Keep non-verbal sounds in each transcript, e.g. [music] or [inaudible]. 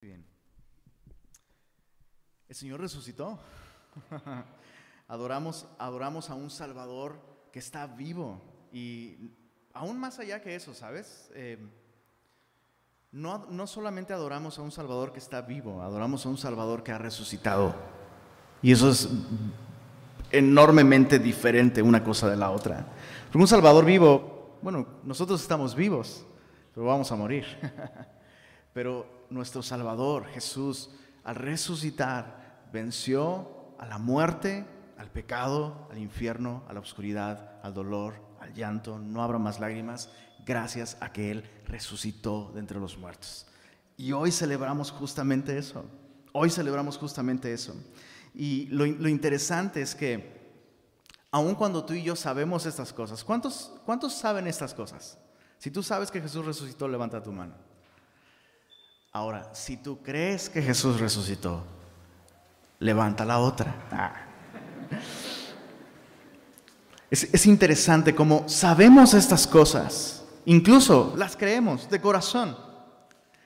Bien. El Señor resucitó. [laughs] adoramos, adoramos a un Salvador que está vivo. Y aún más allá que eso, ¿sabes? Eh, no, no solamente adoramos a un Salvador que está vivo, adoramos a un Salvador que ha resucitado. Y eso es enormemente diferente una cosa de la otra. Un Salvador vivo, bueno, nosotros estamos vivos, pero vamos a morir. [laughs] pero nuestro Salvador, Jesús, al resucitar, venció a la muerte, al pecado, al infierno, a la oscuridad, al dolor, al llanto. No habrá más lágrimas gracias a que Él resucitó de entre los muertos. Y hoy celebramos justamente eso. Hoy celebramos justamente eso. Y lo, lo interesante es que, aun cuando tú y yo sabemos estas cosas, ¿cuántos, ¿cuántos saben estas cosas? Si tú sabes que Jesús resucitó, levanta tu mano. Ahora, si tú crees que Jesús resucitó, levanta la otra. Ah. Es, es, interesante cómo sabemos estas cosas, incluso las creemos de corazón.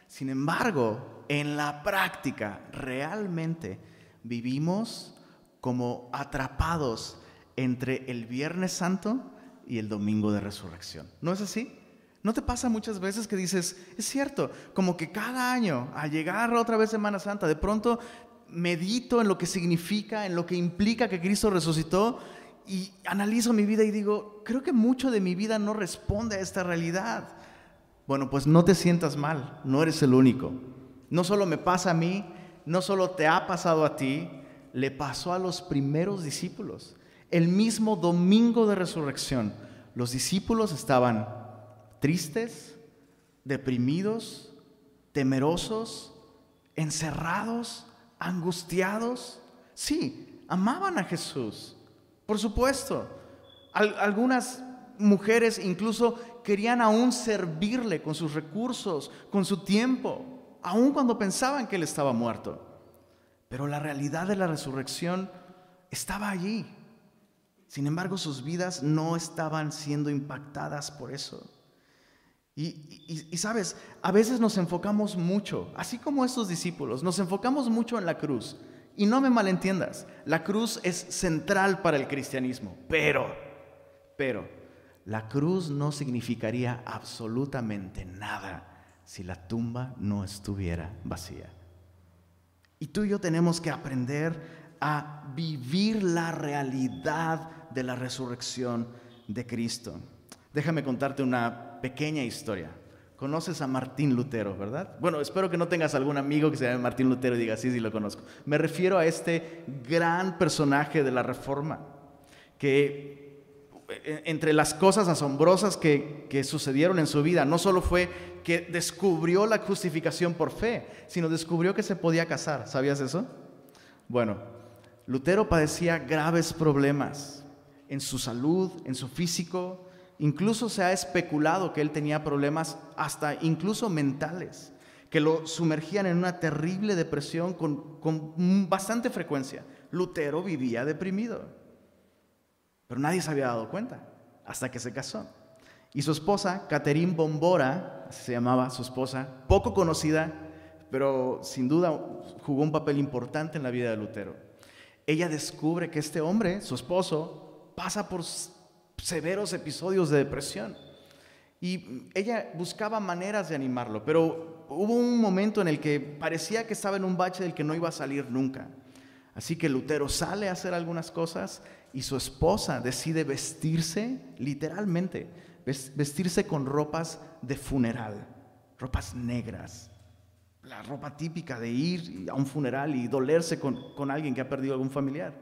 Sin embargo, en la práctica, realmente vivimos como atrapados entre el Viernes Santo y el Domingo de Resurrección. ¿No es así? ¿No te pasa muchas veces que dices, es cierto, como que cada año, al llegar otra vez Semana Santa, de pronto medito en lo que significa, en lo que implica que Cristo resucitó y analizo mi vida y digo, creo que mucho de mi vida no responde a esta realidad. Bueno, pues no te sientas mal, no eres el único. No solo me pasa a mí, no solo te ha pasado a ti, le pasó a los primeros discípulos. El mismo domingo de resurrección, los discípulos estaban tristes, deprimidos, temerosos, encerrados, angustiados. Sí, amaban a Jesús, por supuesto. algunas mujeres incluso querían aún servirle con sus recursos, con su tiempo, aun cuando pensaban que él estaba muerto. Pero la realidad de la resurrección estaba allí. Sin embargo, sus vidas no estaban siendo impactadas por eso. Y, sabes, a veces nos enfocamos mucho, así como estos discípulos, nos enfocamos mucho en la cruz. Y no me malentiendas, la cruz es central para el cristianismo, pero, pero, la cruz no significaría absolutamente nada si la tumba no estuviera vacía. Y tú y yo tenemos que aprender a vivir la realidad de la resurrección de Cristo. Déjame contarte una pequeña historia. Conoces a Martín Lutero, ¿verdad? Bueno, espero que no tengas algún amigo que se llame Martín Lutero y diga, sí, sí, lo conozco. Me refiero a este gran personaje de la Reforma, que eh, entre las cosas asombrosas que, que sucedieron en su vida, no solo fue que descubrió la justificación por fe, sino descubrió que se podía casar. ¿Sabías eso? Bueno, Lutero padecía graves problemas en su salud, en su físico, Incluso se ha especulado que él tenía problemas hasta incluso mentales, que lo sumergían en una terrible depresión con, bastante frecuencia. Lutero vivía deprimido, pero nadie se había dado cuenta hasta que se casó. Y su esposa, Catherine Bombora, se llamaba su esposa, poco conocida, pero sin duda jugó un papel importante en la vida de Lutero. Ella descubre que este hombre, su esposo, pasa por severos episodios de depresión. Y ella buscaba maneras de animarlo, pero hubo un momento en el que parecía que estaba en un bache del que no iba a salir nunca. Así que Lutero sale a hacer algunas cosas y su esposa decide vestirse, literalmente, vestirse con ropas de funeral, ropas negras, la ropa típica de ir a un funeral y dolerse con, con alguien que ha perdido algún familiar.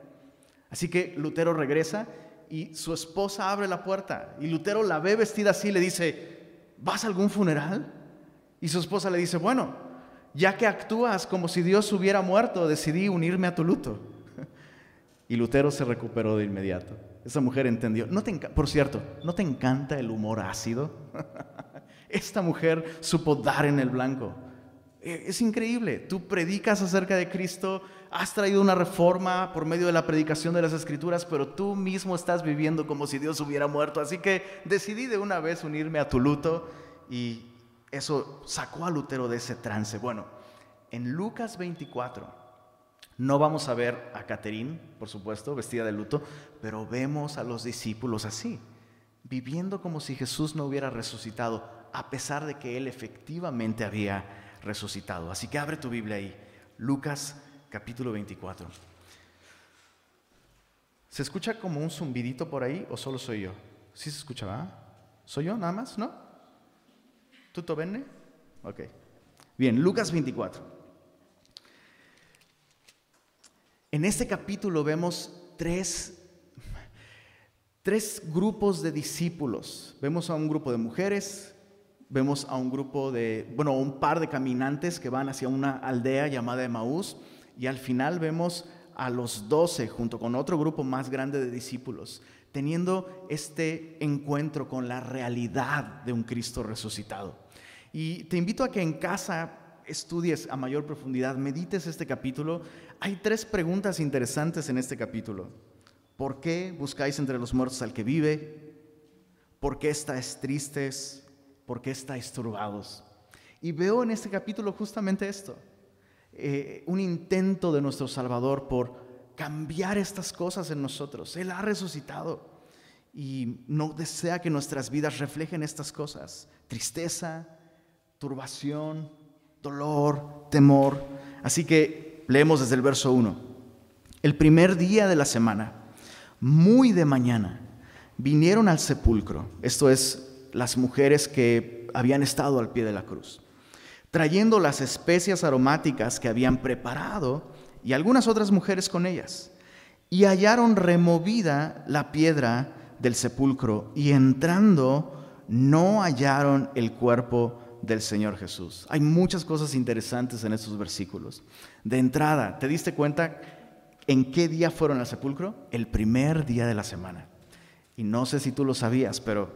Así que Lutero regresa y su esposa abre la puerta y Lutero la ve vestida así y le dice, ¿vas a algún funeral? Y su esposa le dice, bueno, ya que actúas como si Dios hubiera muerto, decidí unirme a tu luto. [laughs] Y Lutero se recuperó de inmediato. Esa mujer entendió. Por cierto, ¿no te encanta el humor ácido? [laughs] Esta mujer supo dar en el blanco. E, es increíble. Tú predicas acerca de Cristo, has traído una reforma por medio de la predicación de las escrituras, pero tú mismo estás viviendo como si Dios hubiera muerto. Así que decidí de una vez unirme a tu luto y eso sacó a Lutero de ese trance. Bueno, en Lucas 24, no vamos a ver a Caterín, por supuesto, vestida de luto, pero vemos a los discípulos así, viviendo como si Jesús no hubiera resucitado, a pesar de que Él efectivamente había resucitado. Así que abre tu Biblia ahí, Lucas capítulo 24. ¿Se escucha como un zumbidito por ahí o solo soy yo? ¿Sí se escucha, va? ¿Soy yo nada más? ¿No? ¿Tuto bene? Ok. Bien, Lucas 24. En este capítulo vemos tres, tres grupos de discípulos. Vemos a un grupo de mujeres, vemos a un grupo de, bueno, un par de caminantes que van hacia una aldea llamada Emaús y al final vemos a los doce junto con otro grupo más grande de discípulos teniendo este encuentro con la realidad de un Cristo resucitado. Y te invito a que en casa estudies a mayor profundidad, medites este capítulo, hay tres preguntas interesantes en este capítulo. ¿Por qué buscáis entre los muertos al que vive? ¿Por qué estáis tristes? ¿Por qué estáis turbados? Y veo en este capítulo justamente esto, eh, un intento de nuestro Salvador por cambiar estas cosas en nosotros. Él ha resucitado y no desea que nuestras vidas reflejen estas cosas. Tristeza, turbación, dolor, temor. Así que leemos desde el verso 1. El primer día de la semana, muy de mañana, vinieron al sepulcro, esto es, las mujeres que habían estado al pie de la cruz, trayendo las especias aromáticas que habían preparado y algunas otras mujeres con ellas, y hallaron removida la piedra del sepulcro, y entrando no hallaron el cuerpo del Señor Jesús. Hay muchas cosas interesantes en estos versículos. De entrada, ¿te diste cuenta en qué día fueron al sepulcro? El primer día de la semana. Y no sé si tú lo sabías, pero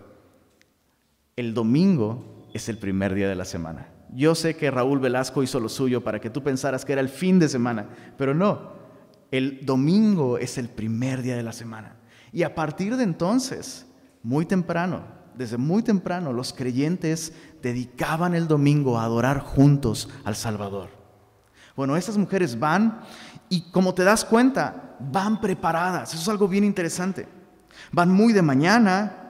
el domingo es el primer día de la semana. Yo sé que Raúl Velasco hizo lo suyo para que tú pensaras que era el fin de semana, pero no. El domingo es el primer día de la semana. Y a partir de entonces, muy temprano, desde muy temprano, los creyentes dedicaban el domingo a adorar juntos al Salvador. Bueno, estas mujeres van y como te das cuenta, van preparadas. Eso es algo bien interesante. Van muy de mañana,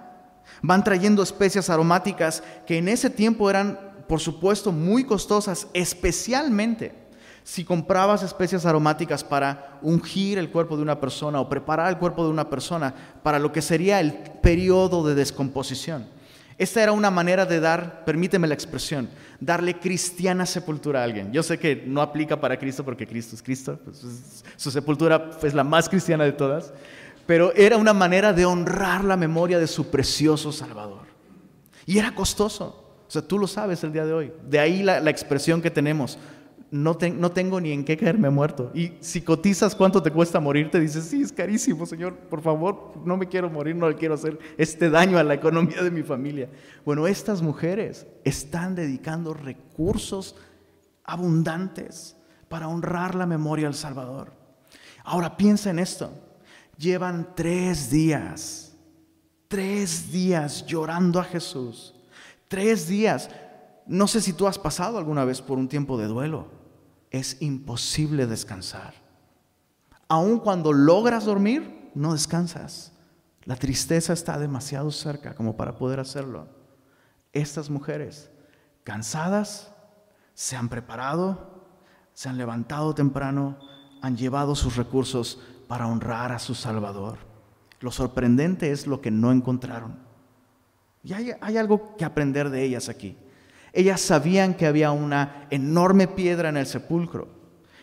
van trayendo especias aromáticas que en ese tiempo eran, por supuesto, muy costosas, especialmente si comprabas especias aromáticas para ungir el cuerpo de una persona o preparar el cuerpo de una persona para lo que sería el periodo de descomposición. Esta era una manera de dar, permíteme la expresión, darle cristiana sepultura a alguien. Yo sé que no aplica para Cristo porque Cristo es Cristo, pues, su sepultura es la más cristiana de todas, pero era una manera de honrar la memoria de su precioso Salvador. Y era costoso. O sea, tú lo sabes el día de hoy. De ahí la, expresión que tenemos no, tengo ni en qué caerme muerto. Y si cotizas cuánto te cuesta morir, te dices, sí, es carísimo, Señor, por favor, no me quiero morir, no le quiero hacer este daño a la economía de mi familia. Bueno, estas mujeres están dedicando recursos abundantes para honrar la memoria del Salvador. Ahora piensa en esto, llevan tres días, tres días llorando a Jesús, tres días. No sé si tú has pasado alguna vez por un tiempo de duelo es imposible descansar. Aun cuando logras dormir, no descansas. La tristeza está demasiado cerca como para poder hacerlo. Estas mujeres, cansadas, se han preparado, se han levantado temprano, han llevado sus recursos para honrar a su Salvador. Lo sorprendente es lo que no encontraron. Y hay, algo que aprender de ellas aquí. Ellas sabían que había una enorme piedra en el sepulcro,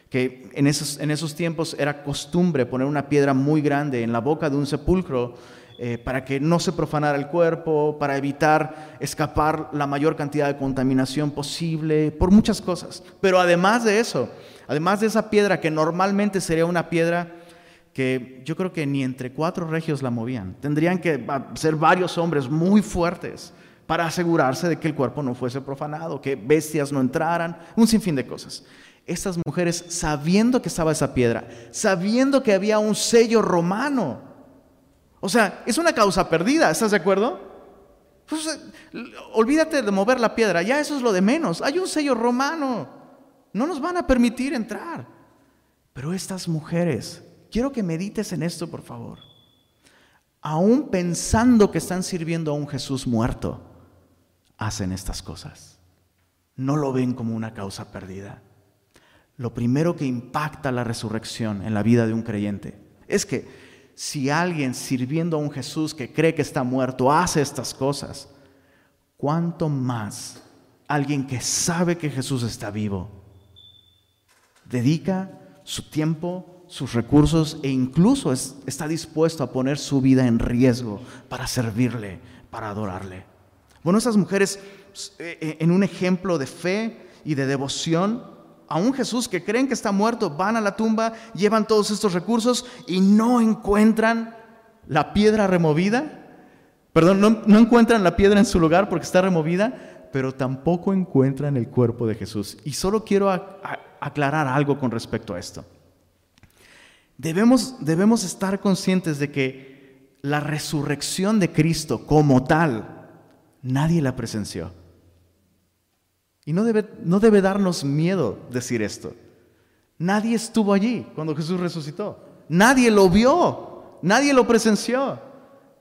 que en esos, en esos tiempos era costumbre poner una piedra muy grande en la boca de un sepulcro eh, para que no se profanara el cuerpo, para evitar escapar la mayor cantidad de contaminación posible, por muchas cosas. Pero además de eso, además de esa piedra que normalmente sería una piedra que yo creo que ni entre cuatro regios la movían, tendrían que ser varios hombres muy fuertes para asegurarse de que el cuerpo no fuese profanado, que bestias no entraran, un sinfín de cosas. Estas mujeres, sabiendo que estaba esa piedra, sabiendo que había un sello romano, o sea, es una causa perdida, ¿estás de acuerdo? Pues, olvídate de mover la piedra, ya eso es lo de menos, hay un sello romano. No nos van a permitir entrar. Pero estas mujeres, quiero que medites en esto, por favor. Aún pensando que están sirviendo a un Jesús muerto, hacen estas cosas. No lo ven como una causa perdida. Lo primero que impacta la resurrección en la vida de un creyente es que si alguien sirviendo a un Jesús que cree que está muerto hace estas cosas, ¿cuánto más alguien que sabe que Jesús está vivo dedica su tiempo, sus recursos e incluso está dispuesto a poner su vida en riesgo para servirle, para adorarle? Bueno, esas mujeres eh, eh, en un ejemplo de fe y de devoción a un Jesús que creen que está muerto, van a la tumba, llevan todos estos recursos y no encuentran la piedra removida. Perdón, no, encuentran la piedra en su lugar porque está removida, pero tampoco encuentran el cuerpo de Jesús. Y solo quiero aclarar algo con respecto a esto. Debemos, debemos estar conscientes de que la resurrección de Cristo como tal, nadie la presenció. Y no debe, no debe darnos miedo decir esto. Nadie estuvo allí cuando Jesús resucitó. Nadie lo vio. Nadie lo presenció.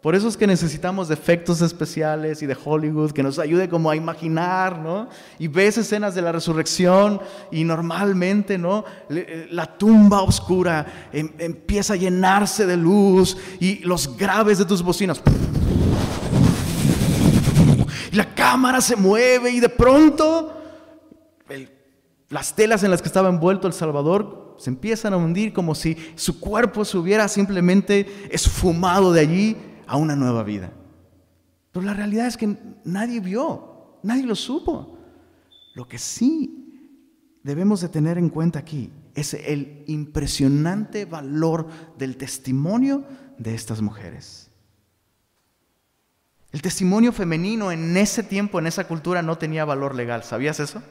Por eso es que necesitamos efectos especiales y de Hollywood que nos ayude como a imaginar, ¿no? Y ves escenas de la resurrección y normalmente, ¿no? Eh, la tumba oscura em, empieza a llenarse de luz y los graves de tus bocinas la cámara se mueve y de pronto las telas en las que estaba envuelto el Salvador se empiezan a hundir como si su cuerpo se hubiera simplemente esfumado de allí a una nueva vida. Pero la realidad es que nadie vio, nadie lo supo. Lo que sí debemos de tener en cuenta aquí es el impresionante valor del testimonio de estas mujeres. El testimonio femenino en ese tiempo, en esa cultura, no tenía valor legal. ¿Sabías eso?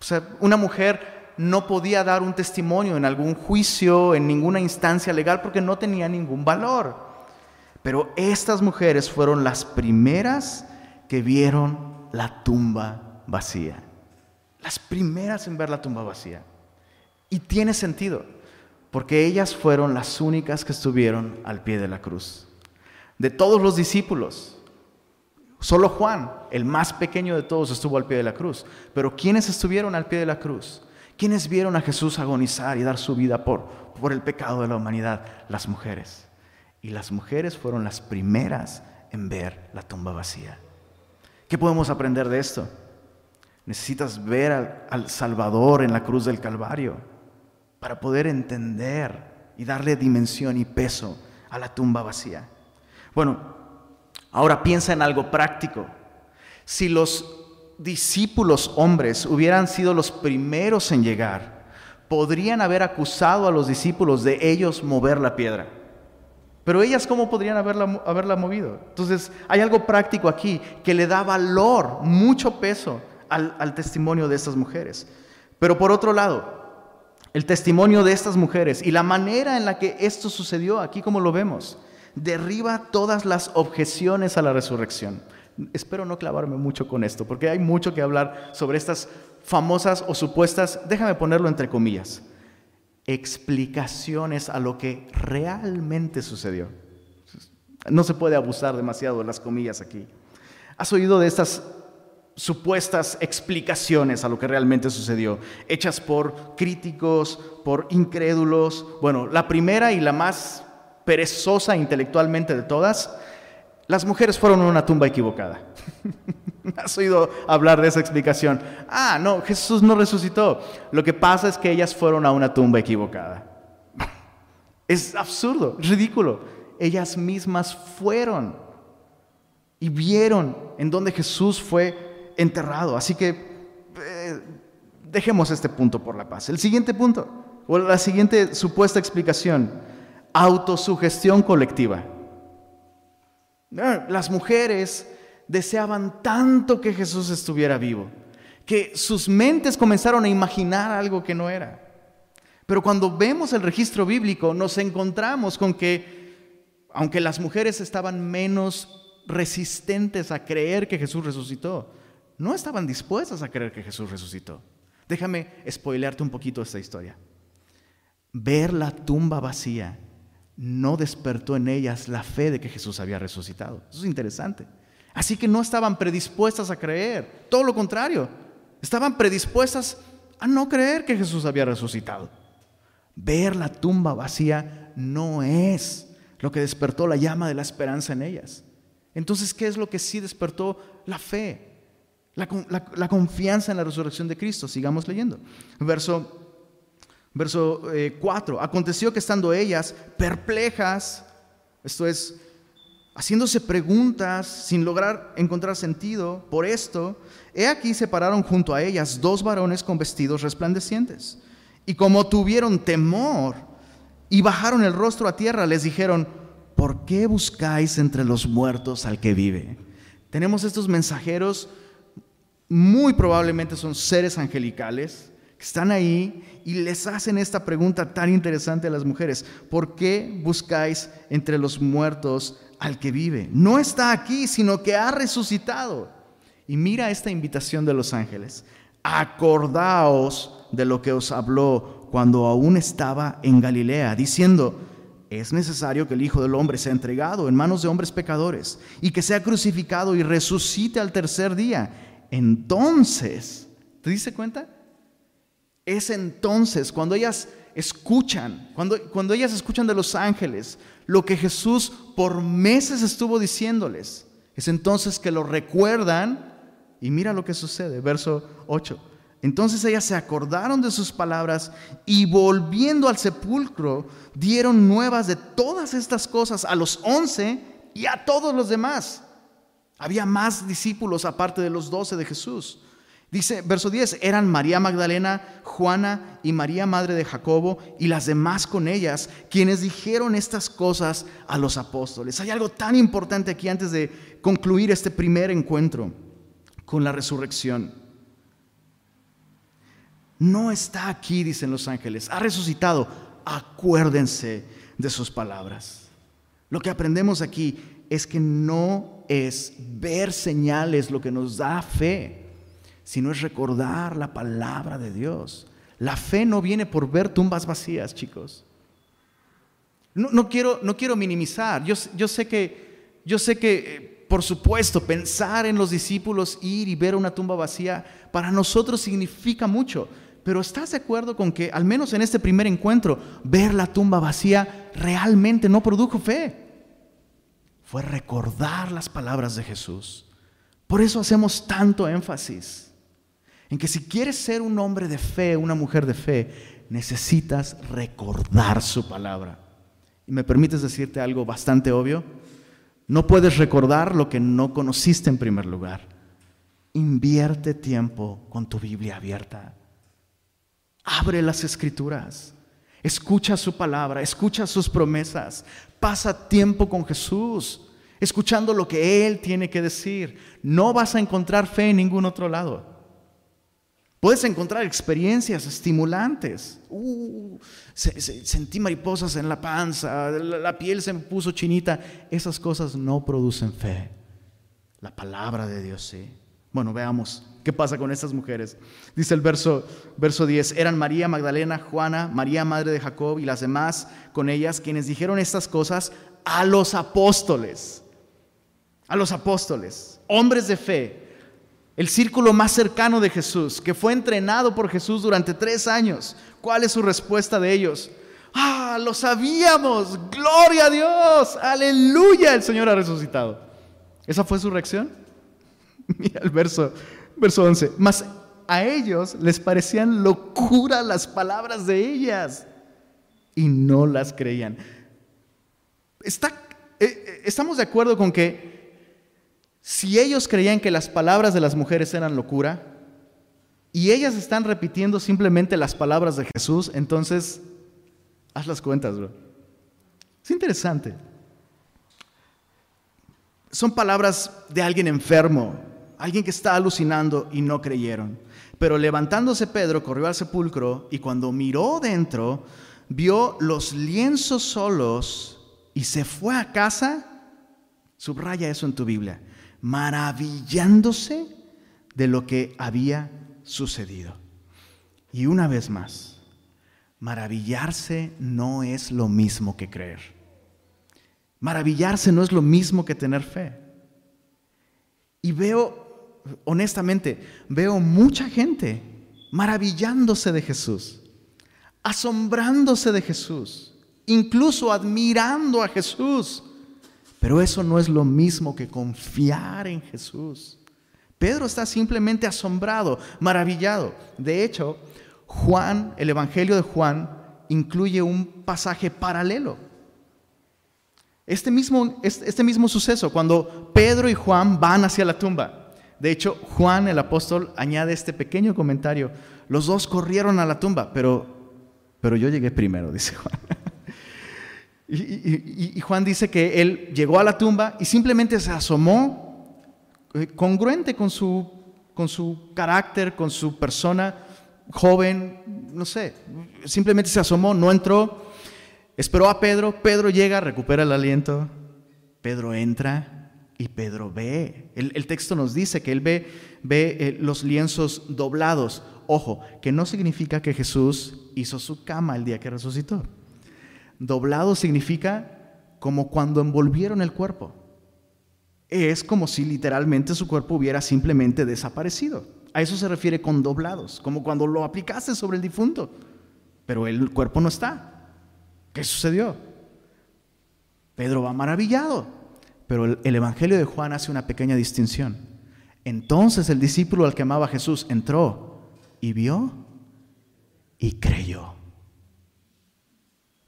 O sea, una mujer no podía dar un testimonio en algún juicio, en ninguna instancia legal, porque no tenía ningún valor. Pero estas mujeres fueron las primeras que vieron la tumba vacía. Las primeras en ver la tumba vacía. Y tiene sentido, porque ellas fueron las únicas que estuvieron al pie de la cruz de todos los discípulos. Solo Juan, el más pequeño de todos, estuvo al pie de la cruz. Pero ¿quiénes estuvieron al pie de la cruz? ¿Quiénes vieron a Jesús agonizar y dar su vida por, por el pecado de la humanidad? Las mujeres. Y las mujeres fueron las primeras en ver la tumba vacía. ¿Qué podemos aprender de esto? Necesitas ver al, al Salvador en la cruz del Calvario para poder entender y darle dimensión y peso a la tumba vacía. Bueno, ahora piensa en algo práctico. Si los discípulos hombres hubieran sido los primeros en llegar, podrían haber acusado a los discípulos de ellos mover la piedra. Pero ellas, ¿cómo podrían haberla, haberla movido? Entonces, hay algo práctico aquí que le da valor, mucho peso al, al testimonio de estas mujeres. Pero por otro lado, el testimonio de estas mujeres y la manera en la que esto sucedió, aquí como lo vemos, derriba todas las objeciones a la resurrección. Espero no clavarme mucho con esto, porque hay mucho que hablar sobre estas famosas o supuestas, déjame ponerlo entre comillas, explicaciones a lo que realmente sucedió. No se puede abusar demasiado de las comillas aquí. ¿Has oído de estas supuestas explicaciones a lo que realmente sucedió, hechas por críticos, por incrédulos? Bueno, la primera y la más perezosa intelectualmente de todas, las mujeres fueron a una tumba equivocada. [laughs] [laughs] ¿Has oído hablar de esa explicación? Ah, no, Jesús no resucitó. Lo que pasa es que ellas fueron a una tumba equivocada. [laughs] Es absurdo, ridículo. Ellas mismas fueron y vieron en dónde Jesús fue enterrado. Así que eh, dejemos este punto por la paz. El siguiente punto, o la siguiente supuesta explicación autosugestión colectiva. Las mujeres deseaban tanto que Jesús estuviera vivo, que sus mentes comenzaron a imaginar algo que no era. Pero cuando vemos el registro bíblico nos encontramos con que, aunque las mujeres estaban menos resistentes a creer que Jesús resucitó, no estaban dispuestas a creer que Jesús resucitó. Déjame spoilearte un poquito esta historia. Ver la tumba vacía no despertó en ellas la fe de que Jesús había resucitado. Eso es interesante. Así que no estaban predispuestas a creer, todo lo contrario, estaban predispuestas a no creer que Jesús había resucitado. Ver la tumba vacía no es lo que despertó la llama de la esperanza en ellas. Entonces, ¿qué es lo que sí despertó la fe? La, confianza en la resurrección de Cristo. Sigamos leyendo. Verso, verso 4. Eh, Aconteció que estando ellas perplejas, esto es, haciéndose preguntas sin lograr encontrar sentido por esto, he aquí se pararon junto a ellas dos varones con vestidos resplandecientes. Y como tuvieron temor y bajaron el rostro a tierra, les dijeron, ¿por qué buscáis entre los muertos al que vive? Tenemos estos mensajeros, muy probablemente son seres angelicales, que están ahí y les hacen esta pregunta tan interesante a las mujeres. ¿Por qué buscáis entre los muertos al que vive? No está aquí, sino que ha resucitado. Y mira esta invitación de los ángeles. Acordaos de lo que os habló cuando aún estaba en Galilea, diciendo, es necesario que el Hijo del Hombre sea entregado en manos de hombres pecadores y que sea crucificado y resucite al tercer día. Entonces, ¿te diste cuenta? Es entonces cuando ellas escuchan, cuando, cuando ellas escuchan de los ángeles lo que Jesús por meses estuvo diciéndoles, es entonces que lo recuerdan y mira lo que sucede, verso 8. Entonces ellas se acordaron de sus palabras y volviendo al sepulcro dieron nuevas de todas estas cosas a los once y a todos los demás. Había más discípulos aparte de los doce de Jesús. Dice, verso 10, eran María Magdalena, Juana y María Madre de Jacobo y las demás con ellas, quienes dijeron estas cosas a los apóstoles. Hay algo tan importante aquí antes de concluir este primer encuentro con la resurrección no está aquí, dicen los ángeles, ha resucitado. Acuérdense de sus palabras. Lo que aprendemos aquí es que no es ver señales lo que nos da fe, sino es recordar la palabra de Dios. La fe no viene por ver tumbas vacías, chicos. No, quiero, no quiero minimizar. Yo, yo, sé que, yo sé que, eh, por supuesto, pensar en los discípulos, ir y ver una tumba vacía, para nosotros significa mucho. Pero ¿estás de acuerdo con que, al menos en este primer encuentro, ver la tumba vacía realmente no produjo fe? Fue recordar las palabras de Jesús. Por eso hacemos tanto énfasis en que si quieres ser un hombre de fe, una mujer de fe, necesitas recordar su palabra. Y me permites decirte algo bastante obvio. No puedes recordar lo que no conociste en primer lugar. Invierte tiempo con tu Biblia abierta. Abre las escrituras. Escucha su palabra, escucha sus promesas. Pasa tiempo con Jesús, escuchando lo que Él tiene que decir. No vas a encontrar fe en ningún otro lado. Puedes encontrar experiencias estimulantes. Uh, sentí mariposas en la panza, la piel se me puso chinita. Esas cosas no producen fe. La palabra de Dios sí. Bueno, veamos qué pasa con estas mujeres. Dice el verso, verso 10, eran María Magdalena, Juana, María Madre de Jacob y las demás con ellas quienes dijeron estas cosas a los apóstoles. A los apóstoles, hombres de fe, el círculo más cercano de Jesús, que fue entrenado por Jesús durante tres años. ¿Cuál es su respuesta de ellos? Ah, lo sabíamos, gloria a Dios, aleluya, el Señor ha resucitado. ¿Esa fue su reacción? [laughs] Mira el verso, verso 11. Mas a ellos les parecían locura las palabras de ellas y no las creían. Eh, eh, estamos de acuerdo con que si ellos creían que las palabras de las mujeres eran locura y ellas están repitiendo simplemente las palabras de Jesús, entonces haz las cuentas, bro. Es interesante. Son palabras de alguien enfermo, alguien que está alucinando y no creyeron. Pero levantándose Pedro corrió al sepulcro y cuando miró dentro, vio los lienzos solos y se fue a casa, subraya eso en tu Biblia, maravillándose de lo que había sucedido. Y una vez más, maravillarse no es lo mismo que creer. Maravillarse no es lo mismo que tener fe. Y veo, honestamente, veo mucha gente maravillándose de Jesús, asombrándose de Jesús, incluso admirando a Jesús. Pero eso no es lo mismo que confiar en Jesús. Pedro está simplemente asombrado, maravillado. De hecho, Juan, el Evangelio de Juan, incluye un pasaje paralelo. Este mismo, este mismo suceso, cuando Pedro y Juan van hacia la tumba. De hecho, Juan el apóstol añade este pequeño comentario. Los dos corrieron a la tumba, pero, pero yo llegué primero, dice Juan. Y, Juan dice que él llegó a la tumba y simplemente se asomó eh, congruente con su, con su carácter, con su persona joven, no sé, simplemente se asomó, no entró, esperó a Pedro, Pedro llega, recupera el aliento, Pedro entra y Pedro ve, el, texto nos dice que él ve, ve eh, los lienzos doblados. Ojo, que no significa que Jesús hizo su cama el día que resucitó. Doblado significa como cuando envolvieron el cuerpo. Es como si literalmente su cuerpo hubiera simplemente desaparecido. A eso se refiere con doblados, como cuando lo aplicaste sobre el difunto, pero el cuerpo no está. ¿Qué sucedió? Pedro va maravillado. Pero el, Evangelio de Juan hace una pequeña distinción. Entonces el discípulo al que amaba a Jesús entró y vio y creyó.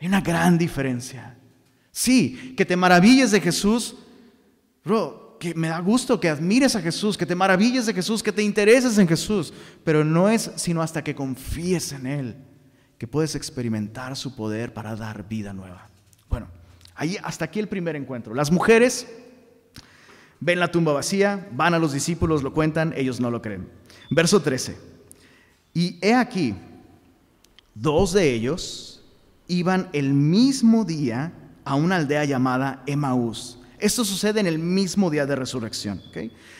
Hay una gran diferencia. Sí, que te maravilles de Jesús, bro, que me da gusto que admires a Jesús, que te maravilles de Jesús, que te intereses en Jesús, pero no es sino hasta que confíes en Él que puedes experimentar su poder para dar vida nueva. Bueno, Ahí, hasta aquí el primer encuentro. Las mujeres ven la tumba vacía, van a los discípulos, lo cuentan, ellos no lo creen. Verso 13. Y he aquí, dos de ellos iban el mismo día a una aldea llamada Emaús. Esto sucede en el mismo día de resurrección.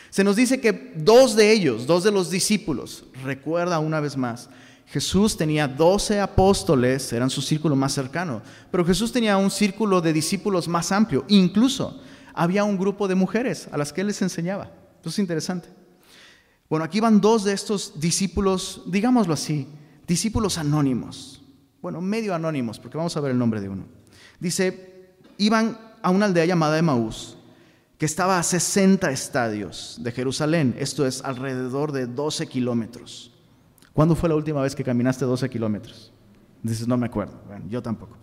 Se nos dice que dos de ellos, dos de los discípulos, recuerda una vez más, Jesús tenía doce apóstoles, eran su círculo más cercano, pero Jesús tenía un círculo de discípulos más amplio. Incluso había un grupo de mujeres a las que él les enseñaba. Esto es interesante. Bueno, aquí van dos de estos discípulos, digámoslo así, discípulos anónimos. Bueno, medio anónimos, porque vamos a ver el nombre de uno. Dice, iban a una aldea llamada Emaús, que estaba a 60 estadios de Jerusalén, esto es alrededor de 12 kilómetros. ¿Cuándo fue la última vez que caminaste 12 kilómetros? Dices, no me acuerdo. Yo tampoco.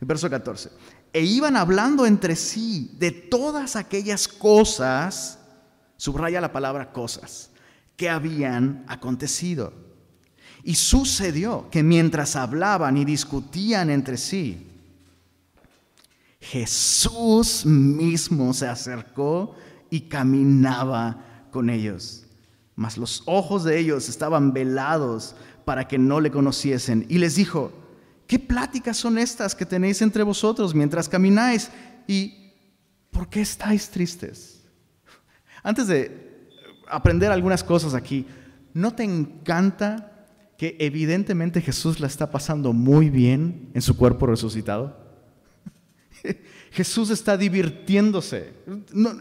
verso 14. E iban hablando entre sí de todas aquellas cosas, subraya la palabra cosas, que habían acontecido. Y sucedió que mientras hablaban y discutían entre sí, Jesús mismo se acercó y caminaba con ellos mas los ojos de ellos estaban velados para que no le conociesen. Y les dijo, ¿qué pláticas son estas que tenéis entre vosotros mientras camináis? ¿Y por qué estáis tristes? Antes de aprender algunas cosas aquí, ¿no te encanta que evidentemente Jesús la está pasando muy bien en su cuerpo resucitado? [laughs] Jesús está divirtiéndose.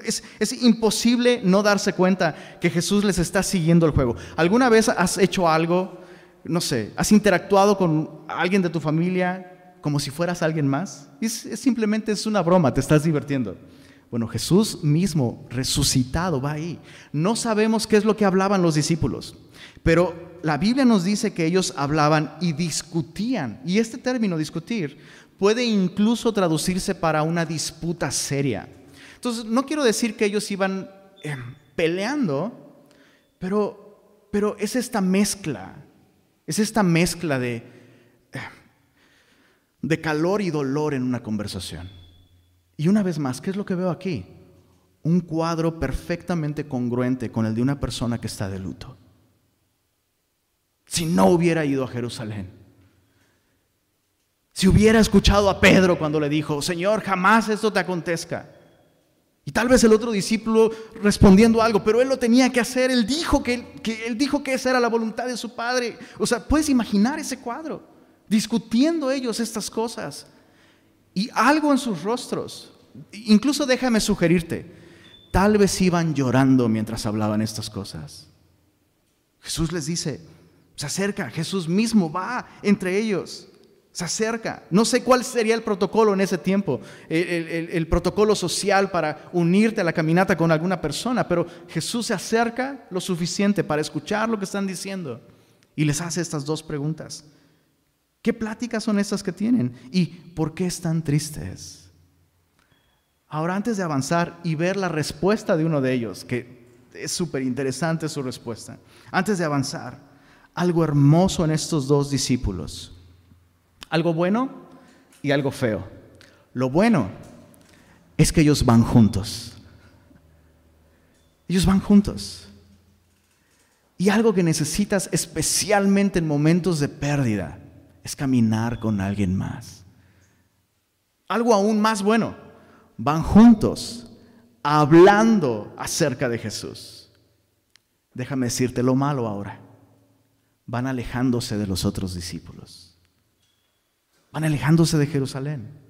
es, imposible no darse cuenta que Jesús les está siguiendo el juego. ¿Alguna vez has hecho algo, no sé, has interactuado con alguien de tu familia como si fueras alguien más? Es, simplemente es una broma, te estás divirtiendo. Bueno, Jesús mismo resucitado va ahí. No sabemos qué es lo que hablaban los discípulos, pero la Biblia nos dice que ellos hablaban y discutían. Y este término, discutir, puede incluso traducirse para una disputa seria. Entonces, no quiero decir que ellos iban eh, peleando, pero, pero es esta mezcla, es esta mezcla de, eh, de calor y dolor en una conversación. Y una vez más, ¿qué es lo que veo aquí? Un cuadro perfectamente congruente con el de una persona que está de luto. Si no hubiera ido a Jerusalén, si hubiera escuchado a Pedro cuando le dijo, Señor, jamás esto te acontezca. Y tal vez el otro discípulo respondiendo algo, pero él lo tenía que hacer, él dijo que, él dijo que esa era la voluntad de su padre. O sea, puedes imaginar ese cuadro, discutiendo ellos estas cosas. Y algo en sus rostros, incluso déjame sugerirte, tal vez iban llorando mientras hablaban estas cosas. Jesús les dice, se acerca, Jesús mismo va entre ellos se acerca. No sé cuál sería el protocolo en ese tiempo, el, protocolo social para unirte a la caminata con alguna persona, pero Jesús se acerca lo suficiente para escuchar lo que están diciendo y les hace estas dos preguntas. ¿Qué pláticas son estas que tienen? ¿Y por qué están tristes? Ahora, antes de avanzar y ver la respuesta de uno de ellos, que es súper interesante su respuesta, antes de avanzar, algo hermoso en estos dos discípulos algo bueno y algo feo. Lo bueno es que ellos van juntos. Ellos van juntos. Y algo que necesitas especialmente en momentos de pérdida es caminar con alguien más. Algo aún más bueno, van juntos hablando acerca de Jesús. Déjame decirte lo malo ahora. Van alejándose de los otros discípulos. Van alejándose de Jerusalén.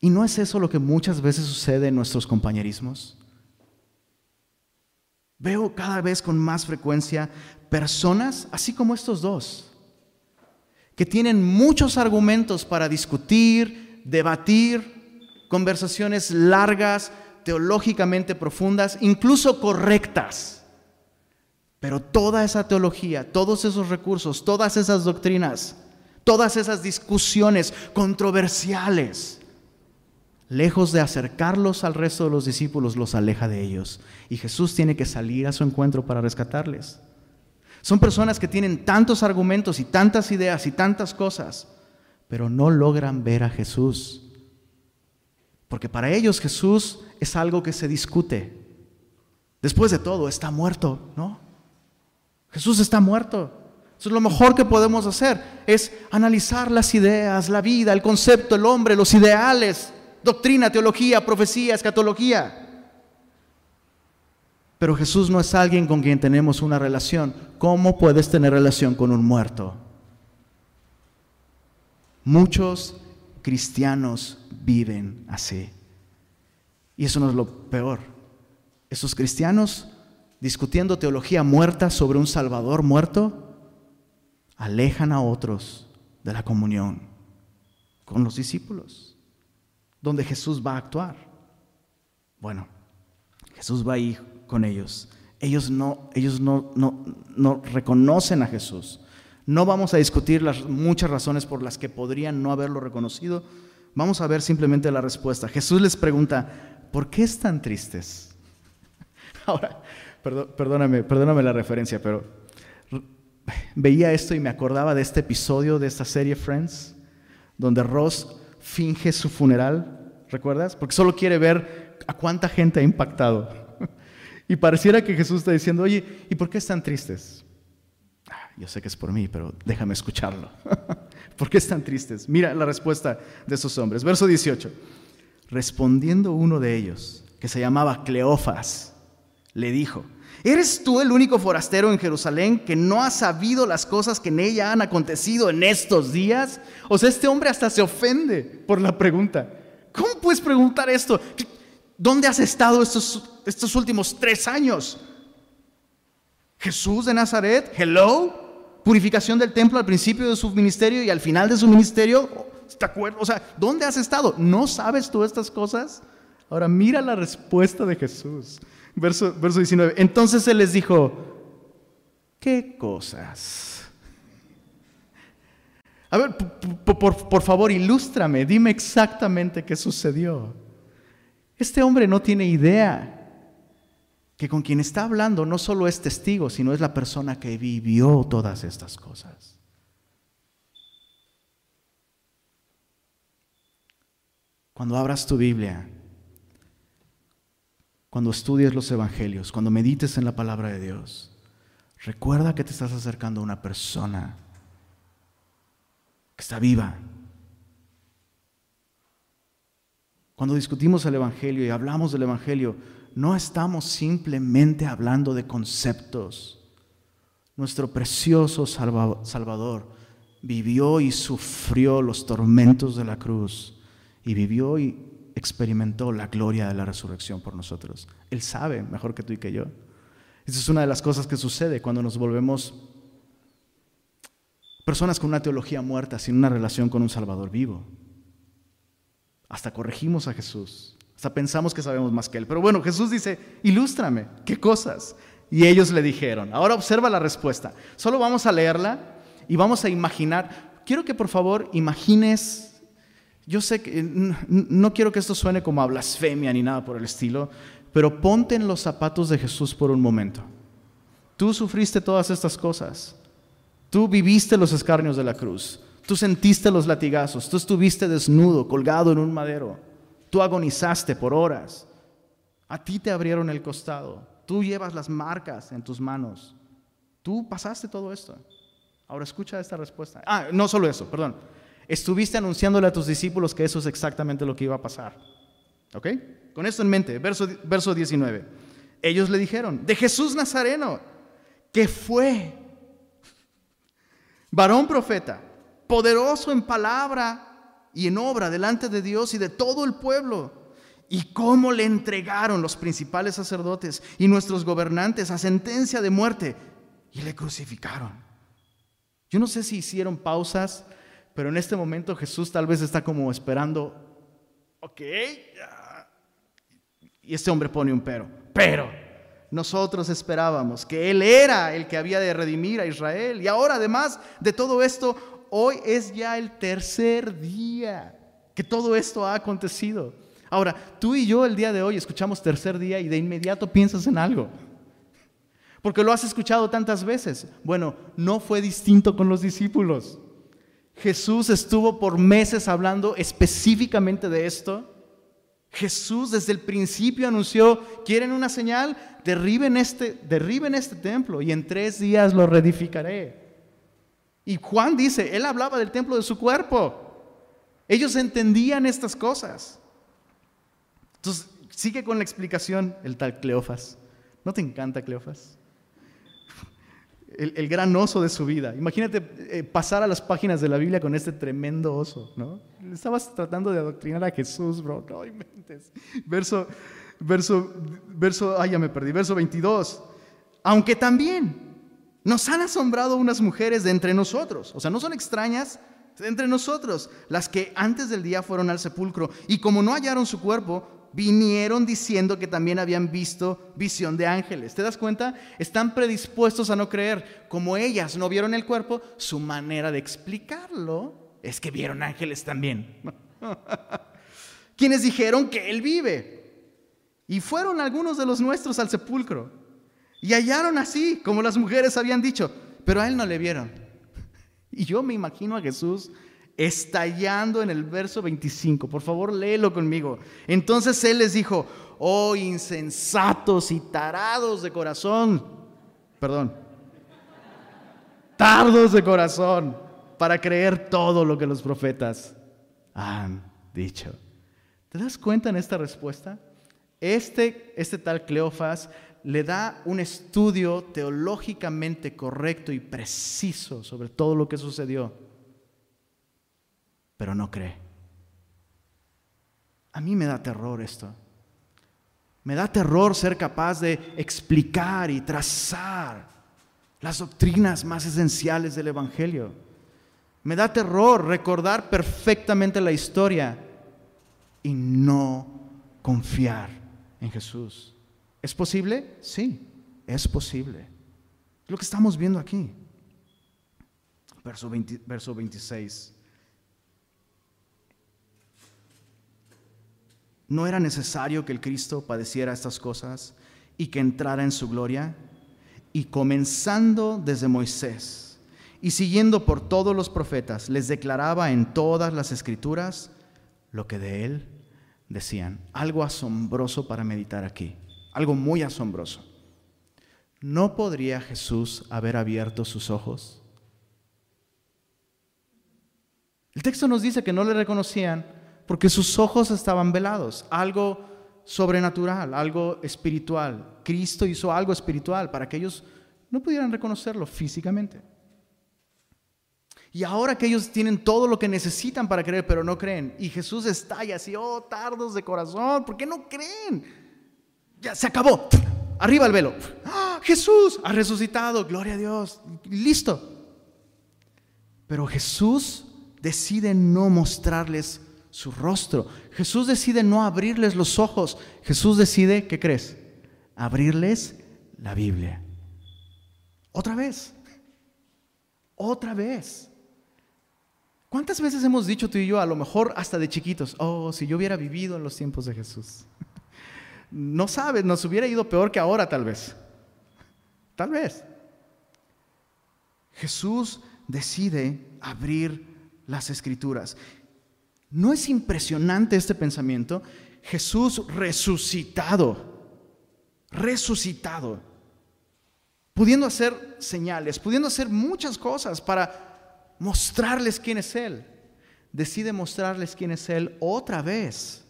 ¿Y no es eso lo que muchas veces sucede en nuestros compañerismos? Veo cada vez con más frecuencia personas, así como estos dos, que tienen muchos argumentos para discutir, debatir, conversaciones largas, teológicamente profundas, incluso correctas. Pero toda esa teología, todos esos recursos, todas esas doctrinas todas esas discusiones controversiales, lejos de acercarlos al resto de los discípulos, los aleja de ellos. Y Jesús tiene que salir a su encuentro para rescatarles. Son personas que tienen tantos argumentos y tantas ideas y tantas cosas, pero no logran ver a Jesús. Porque para ellos Jesús es algo que se discute. Después de todo, está muerto, ¿no? Jesús está muerto lo mejor que podemos hacer es analizar las ideas, la vida, el concepto, el hombre, los ideales, doctrina, teología, profecía, escatología. Pero Jesús no es alguien con quien tenemos una relación. ¿Cómo puedes tener relación con un muerto? Muchos cristianos viven así. Y eso no es lo peor. Esos cristianos discutiendo teología muerta sobre un Salvador muerto, alejan a otros de la comunión con los discípulos, donde Jesús va a actuar. Bueno, Jesús va a ir con ellos. Ellos no, ellos no, no, no reconocen a Jesús. No vamos a discutir las muchas razones por las que podrían no haberlo reconocido. Vamos a ver simplemente la respuesta. Jesús les pregunta, ¿por qué están tristes? [laughs] Ahora, perdóname, perdóname la referencia, pero veía esto y me acordaba de este episodio de esta serie Friends, donde Ross finge su funeral, ¿recuerdas? Porque solo quiere ver a cuánta gente ha impactado. [laughs] Y pareciera que Jesús está diciendo, oye, ¿y por qué están tristes? Ah, yo sé que es por mí, pero déjame escucharlo. [laughs] ¿Por qué están tristes? Mira la respuesta de esos hombres. Verso 18. Respondiendo uno de ellos, que se llamaba Cleofas, le dijo, ¿Eres tú el único forastero en Jerusalén que no ha sabido las cosas que en ella han acontecido en estos días? O sea, este hombre hasta se ofende por la pregunta. ¿Cómo puedes preguntar esto? ¿Dónde has estado estos, estos últimos tres años? Jesús de Nazaret, hello, purificación del templo al principio de su ministerio y al final de su ministerio. ¿Te acuerdas? O sea, ¿dónde has estado? ¿No sabes tú estas cosas? Ahora mira la respuesta de Jesús. Verso, 19. Entonces él les dijo, ¿qué cosas? A ver, por, por favor, ilústrame, dime exactamente qué sucedió. Este hombre no tiene idea que con quien está hablando no solo es testigo, sino es la persona que vivió todas estas cosas. Cuando abras tu Biblia, cuando estudies los evangelios, cuando medites en la palabra de Dios, recuerda que te estás acercando a una persona que está viva. Cuando discutimos el Evangelio y hablamos del Evangelio, no estamos simplemente hablando de conceptos. Nuestro precioso Salvador vivió y sufrió los tormentos de la cruz y vivió y experimentó la gloria de la resurrección por nosotros. Él sabe mejor que tú y que yo. Esa es una de las cosas que sucede cuando nos volvemos personas con una teología muerta, sin una relación con un Salvador vivo. Hasta corregimos a Jesús, hasta pensamos que sabemos más que Él. Pero bueno, Jesús dice, ilústrame, ¿qué cosas? Y ellos le dijeron, ahora observa la respuesta. Solo vamos a leerla y vamos a imaginar. Quiero que por favor imagines, yo sé que no quiero que esto suene como a blasfemia ni nada por el estilo, pero ponte en los zapatos de Jesús por un momento. Tú sufriste todas estas cosas. Tú viviste los escarnios de la cruz. Tú sentiste los latigazos. Tú estuviste desnudo, colgado en un madero. Tú agonizaste por horas. A ti te abrieron el costado. Tú llevas las marcas en tus manos. Tú pasaste todo esto. Ahora escucha esta respuesta. Ah, no solo eso, perdón. Estuviste anunciándole a tus discípulos que eso es exactamente lo que iba a pasar. ¿Ok? Con esto en mente, verso, verso 19. Ellos le dijeron, de Jesús Nazareno, que fue varón profeta, poderoso en palabra y en obra delante de Dios y de todo el pueblo. Y cómo le entregaron los principales sacerdotes y nuestros gobernantes a sentencia de muerte y le crucificaron. Yo no sé si hicieron pausas, pero en este momento Jesús tal vez está como esperando, ok, y este hombre pone un pero. Pero nosotros esperábamos que Él era el que había de redimir a Israel. Y ahora, además de todo esto, hoy es ya el tercer día que todo esto ha acontecido. Ahora, tú y yo el día de hoy escuchamos tercer día y de inmediato piensas en algo. Porque lo has escuchado tantas veces. Bueno, no fue distinto con los discípulos. Jesús estuvo por meses hablando específicamente de esto Jesús desde el principio anunció, ¿quieren una señal? Derriben este, derriben este templo y en tres días lo reedificaré. Y Juan dice, él hablaba del templo de su cuerpo. Ellos entendían estas cosas. Entonces, sigue con la explicación el tal Cleofas. ¿No te encanta Cleofas? El, gran oso de su vida. Imagínate eh, pasar a las páginas de la Biblia con este tremendo oso, ¿no? Estabas tratando de adoctrinar a Jesús, bro, no inventes. Verso, verso, verso, ay, ya me perdí, verso 22. Aunque también nos han asombrado unas mujeres de entre nosotros, o sea, no son extrañas, entre nosotros, las que antes del día fueron al sepulcro y como no hallaron su cuerpo, vinieron diciendo que también habían visto visión de ángeles. ¿Te das cuenta? Están predispuestos a no creer. Como ellas no vieron el cuerpo, su manera de explicarlo es que vieron ángeles también. [laughs] Quienes dijeron que Él vive. Y fueron algunos de los nuestros al sepulcro. Y hallaron así, como las mujeres habían dicho, pero a Él no le vieron. [laughs] Y yo me imagino a Jesús estallando en el verso 25. Por favor, léelo conmigo. Entonces él les dijo, oh insensatos y tarados de corazón, perdón, tardos de corazón para creer todo lo que los profetas han dicho. ¿Te das cuenta en esta respuesta? Este, este tal Cleofas le da un estudio teológicamente correcto y preciso sobre todo lo que sucedió pero no cree. A mí me da terror esto. Me da terror ser capaz de explicar y trazar las doctrinas más esenciales del Evangelio. Me da terror recordar perfectamente la historia y no confiar en Jesús. ¿Es posible? Sí, es posible. Lo que estamos viendo aquí. Verso, verso 26. ¿No era necesario que el Cristo padeciera estas cosas y que entrara en su gloria? Y comenzando desde Moisés y siguiendo por todos los profetas, les declaraba en todas las escrituras lo que de él decían. Algo asombroso para meditar aquí, algo muy asombroso. ¿No podría Jesús haber abierto sus ojos? El texto nos dice que no le reconocían Porque sus ojos estaban velados. Algo sobrenatural, algo espiritual. Cristo hizo algo espiritual para que ellos no pudieran reconocerlo físicamente. Y ahora que ellos tienen todo lo que necesitan para creer, pero no creen, y Jesús estalla así, oh, tardos de corazón, ¿por qué no creen? Ya se acabó, arriba el velo. ¡Ah, Jesús ha resucitado, gloria a Dios, listo. Pero Jesús decide no mostrarles su rostro. Jesús decide no abrirles los ojos. Jesús decide, ¿qué crees? Abrirles la Biblia. Otra vez. Otra vez. ¿Cuántas veces hemos dicho tú y yo, a lo mejor hasta de chiquitos, oh, si yo hubiera vivido en los tiempos de Jesús? [laughs] No sabes, nos hubiera ido peor que ahora tal vez. Tal vez. Jesús decide abrir las escrituras. ¿No es impresionante este pensamiento? Jesús resucitado, resucitado, pudiendo hacer señales, pudiendo hacer muchas cosas para mostrarles quién es Él. Decide mostrarles quién es Él otra vez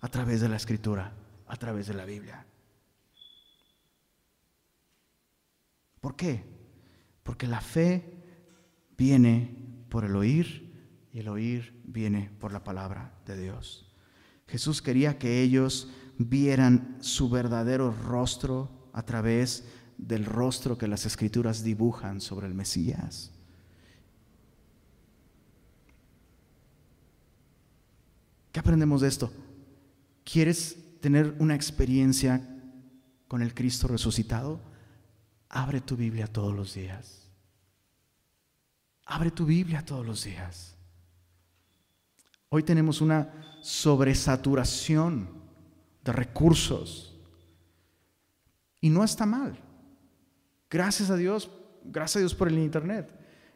a través de la escritura, a través de la Biblia. ¿Por qué? Porque la fe viene por el oír y el oír viene por la palabra de Dios. Jesús quería que ellos vieran su verdadero rostro a través del rostro que las escrituras dibujan sobre el Mesías. ¿Qué aprendemos de esto? ¿Quieres tener una experiencia con el Cristo resucitado? Abre tu Biblia todos los días. Abre tu Biblia todos los días. Hoy tenemos una sobresaturación de recursos. Y no está mal. Gracias a Dios, gracias a Dios por el Internet,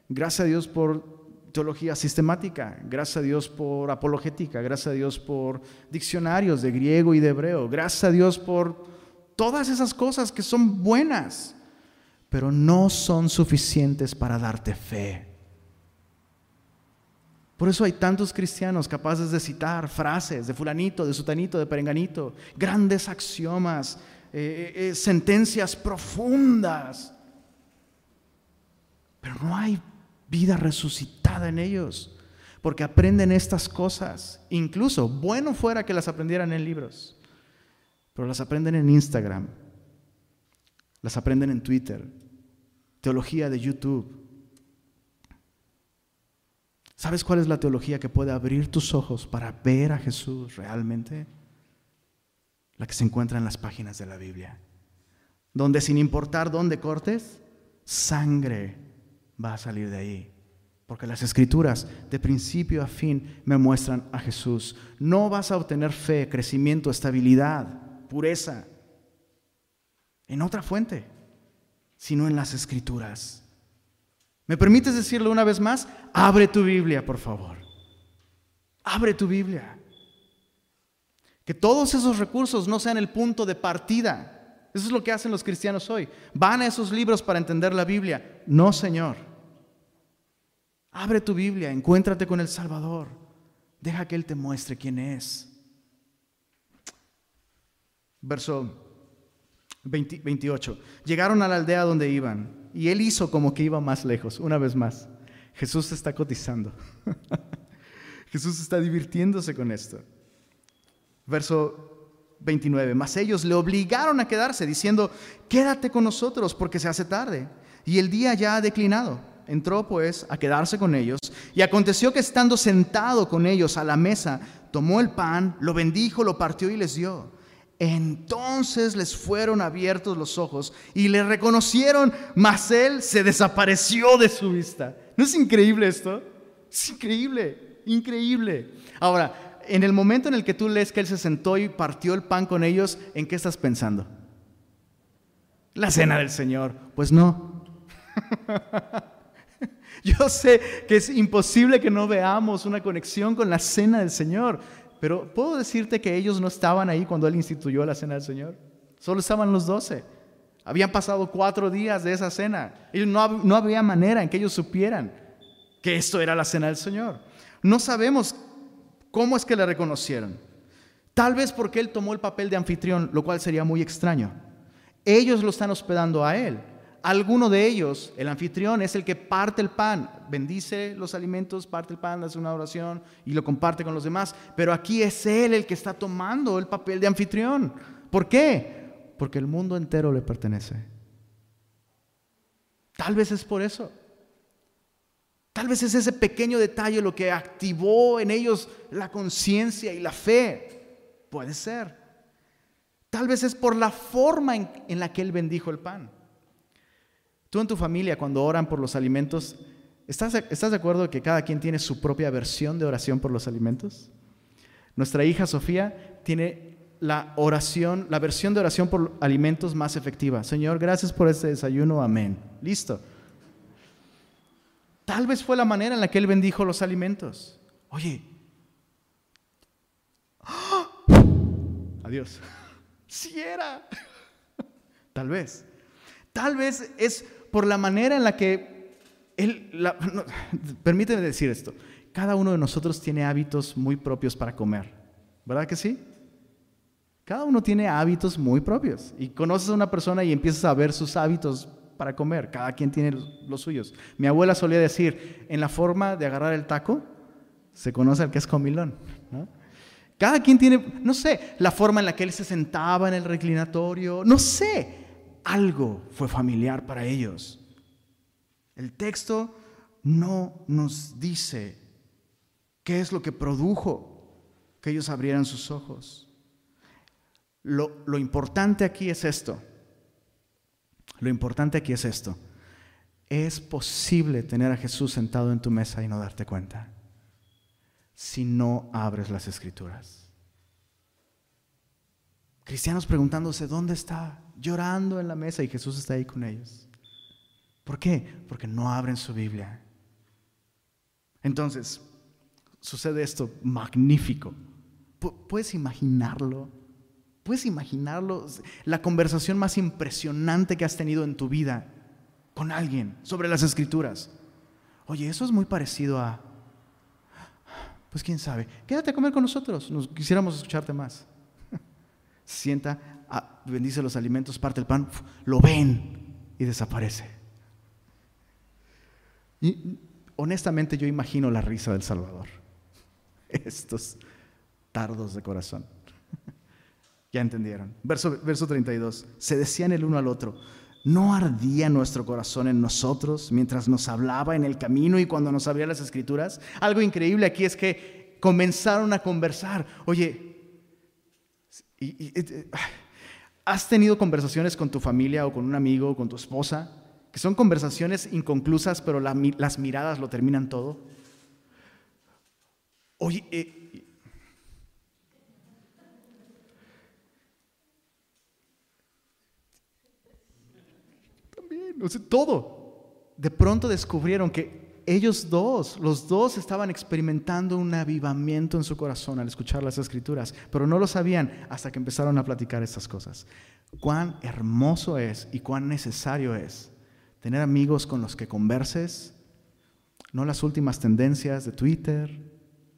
gracias a Dios por teología sistemática, gracias a Dios por apologética, gracias a Dios por diccionarios de griego y de hebreo, gracias a Dios por todas esas cosas que son buenas, pero no son suficientes para darte fe. Por eso hay tantos cristianos capaces de citar frases de fulanito, de sutanito, de perenganito, grandes axiomas, eh, eh, eh, sentencias profundas. Pero no hay vida resucitada en ellos, porque aprenden estas cosas. Incluso, bueno fuera que las aprendieran en libros, pero las aprenden en Instagram, las aprenden en Twitter, teología de YouTube ¿Sabes cuál es la teología que puede abrir tus ojos para ver a Jesús realmente? La que se encuentra en las páginas de la Biblia. Donde sin importar dónde cortes, sangre va a salir de ahí. Porque las escrituras de principio a fin me muestran a Jesús. No vas a obtener fe, crecimiento, estabilidad, pureza en otra fuente, sino en las escrituras. ¿Me permites decirlo una vez más? Abre tu Biblia, por favor. Abre tu Biblia. Que todos esos recursos no sean el punto de partida. Eso es lo que hacen los cristianos hoy. Van a esos libros para entender la Biblia. No, Señor. Abre tu Biblia, encuéntrate con el Salvador. Deja que Él te muestre quién es. Verso 28. Llegaron a la aldea donde iban y él hizo como que iba más lejos, una vez más. Jesús está cotizando. [laughs] Jesús está divirtiéndose con esto. Verso 29. Mas ellos le obligaron a quedarse, diciendo, quédate con nosotros porque se hace tarde y el día ya ha declinado. Entró pues a quedarse con ellos y aconteció que estando sentado con ellos a la mesa, tomó el pan, lo bendijo, lo partió y les dio. Entonces les fueron abiertos los ojos y le reconocieron, mas él se desapareció de su vista. ¿No es increíble esto? Es increíble, increíble. Ahora, en el momento en el que tú lees que él se sentó y partió el pan con ellos, ¿en qué estás pensando? La cena del Señor. Pues no. [laughs] Yo sé que es imposible que no veamos una conexión con la cena del Señor. Pero puedo decirte que ellos no estaban ahí cuando Él instituyó la cena del Señor. Solo estaban los doce. Habían pasado cuatro días de esa cena. Y no, no había manera en que ellos supieran que esto era la cena del Señor. No sabemos ¿Cómo es que le reconocieron? Tal vez porque él tomó el papel de anfitrión, lo cual sería muy extraño. Ellos lo están hospedando a él. Alguno de ellos, el anfitrión, es el que parte el pan, bendice los alimentos, parte el pan, hace una oración y lo comparte con los demás. Pero aquí es él el que está tomando el papel de anfitrión. ¿Por qué? Porque el mundo entero le pertenece. Tal vez es por eso. Tal vez es ese pequeño detalle lo que activó en ellos la conciencia y la fe. Puede ser. Tal vez es por la forma en, la que Él bendijo el pan. Tú en tu familia, cuando oran por los alimentos, ¿estás, ¿estás de acuerdo que cada quien tiene su propia versión de oración por los alimentos? Nuestra hija Sofía tiene la oración, la versión de oración por alimentos más efectiva. Señor, gracias por este desayuno, amén. Listo. Tal vez fue la manera en la que Él bendijo los alimentos. Oye, adiós. [laughs] Si era. [laughs] Tal vez. Tal vez es por la manera en la que Él... [laughs] permíteme decir esto. Cada uno de nosotros tiene hábitos muy propios para comer. ¿Verdad que sí? Cada uno tiene hábitos muy propios. Y conoces a una persona y empiezas a ver sus hábitos para comer. Cada quien tiene los suyos. Mi abuela solía decir, en la forma de agarrar el taco, se conoce al que es comilón. Cada quien tiene, no sé, la forma en la que él se sentaba en el reclinatorio, no sé, algo fue familiar para ellos. El texto no nos dice qué es lo que produjo que ellos abrieran sus ojos. Lo, lo importante aquí es esto. Lo importante aquí es esto. Es posible tener a Jesús sentado en tu mesa y no darte cuenta si no abres las escrituras. Cristianos preguntándose, ¿dónde está? Llorando en la mesa y Jesús está ahí con ellos. ¿Por qué? Porque no abren su Biblia. Entonces, sucede esto magnífico. ¿Puedes imaginarlo? ¿Puedes imaginarlo? La conversación más impresionante que has tenido en tu vida con alguien sobre las escrituras. Oye, eso es muy parecido a... Pues quién sabe. Quédate a comer con nosotros. Nos quisiéramos escucharte más. [laughs] Sienta, bendice los alimentos, parte el pan, lo ven y desaparece. Y honestamente yo imagino la risa del Salvador. [laughs] Estos tardos de corazón. [laughs] Ya entendieron. Verso, verso 32. Se decían el uno al otro. ¿No ardía nuestro corazón en nosotros mientras nos hablaba en el camino y cuando nos abría las escrituras? Algo increíble aquí es que comenzaron a conversar. Oye, ¿has tenido conversaciones con tu familia o con un amigo o con tu esposa? Que son conversaciones inconclusas, pero las miradas lo terminan todo. Oye, eh, todo. De pronto descubrieron que ellos dos, los dos estaban experimentando un avivamiento en su corazón al escuchar las escrituras, pero no lo sabían hasta que empezaron a platicar estas cosas. Cuán hermoso es y cuán necesario es tener amigos con los que converses, no las últimas tendencias de Twitter,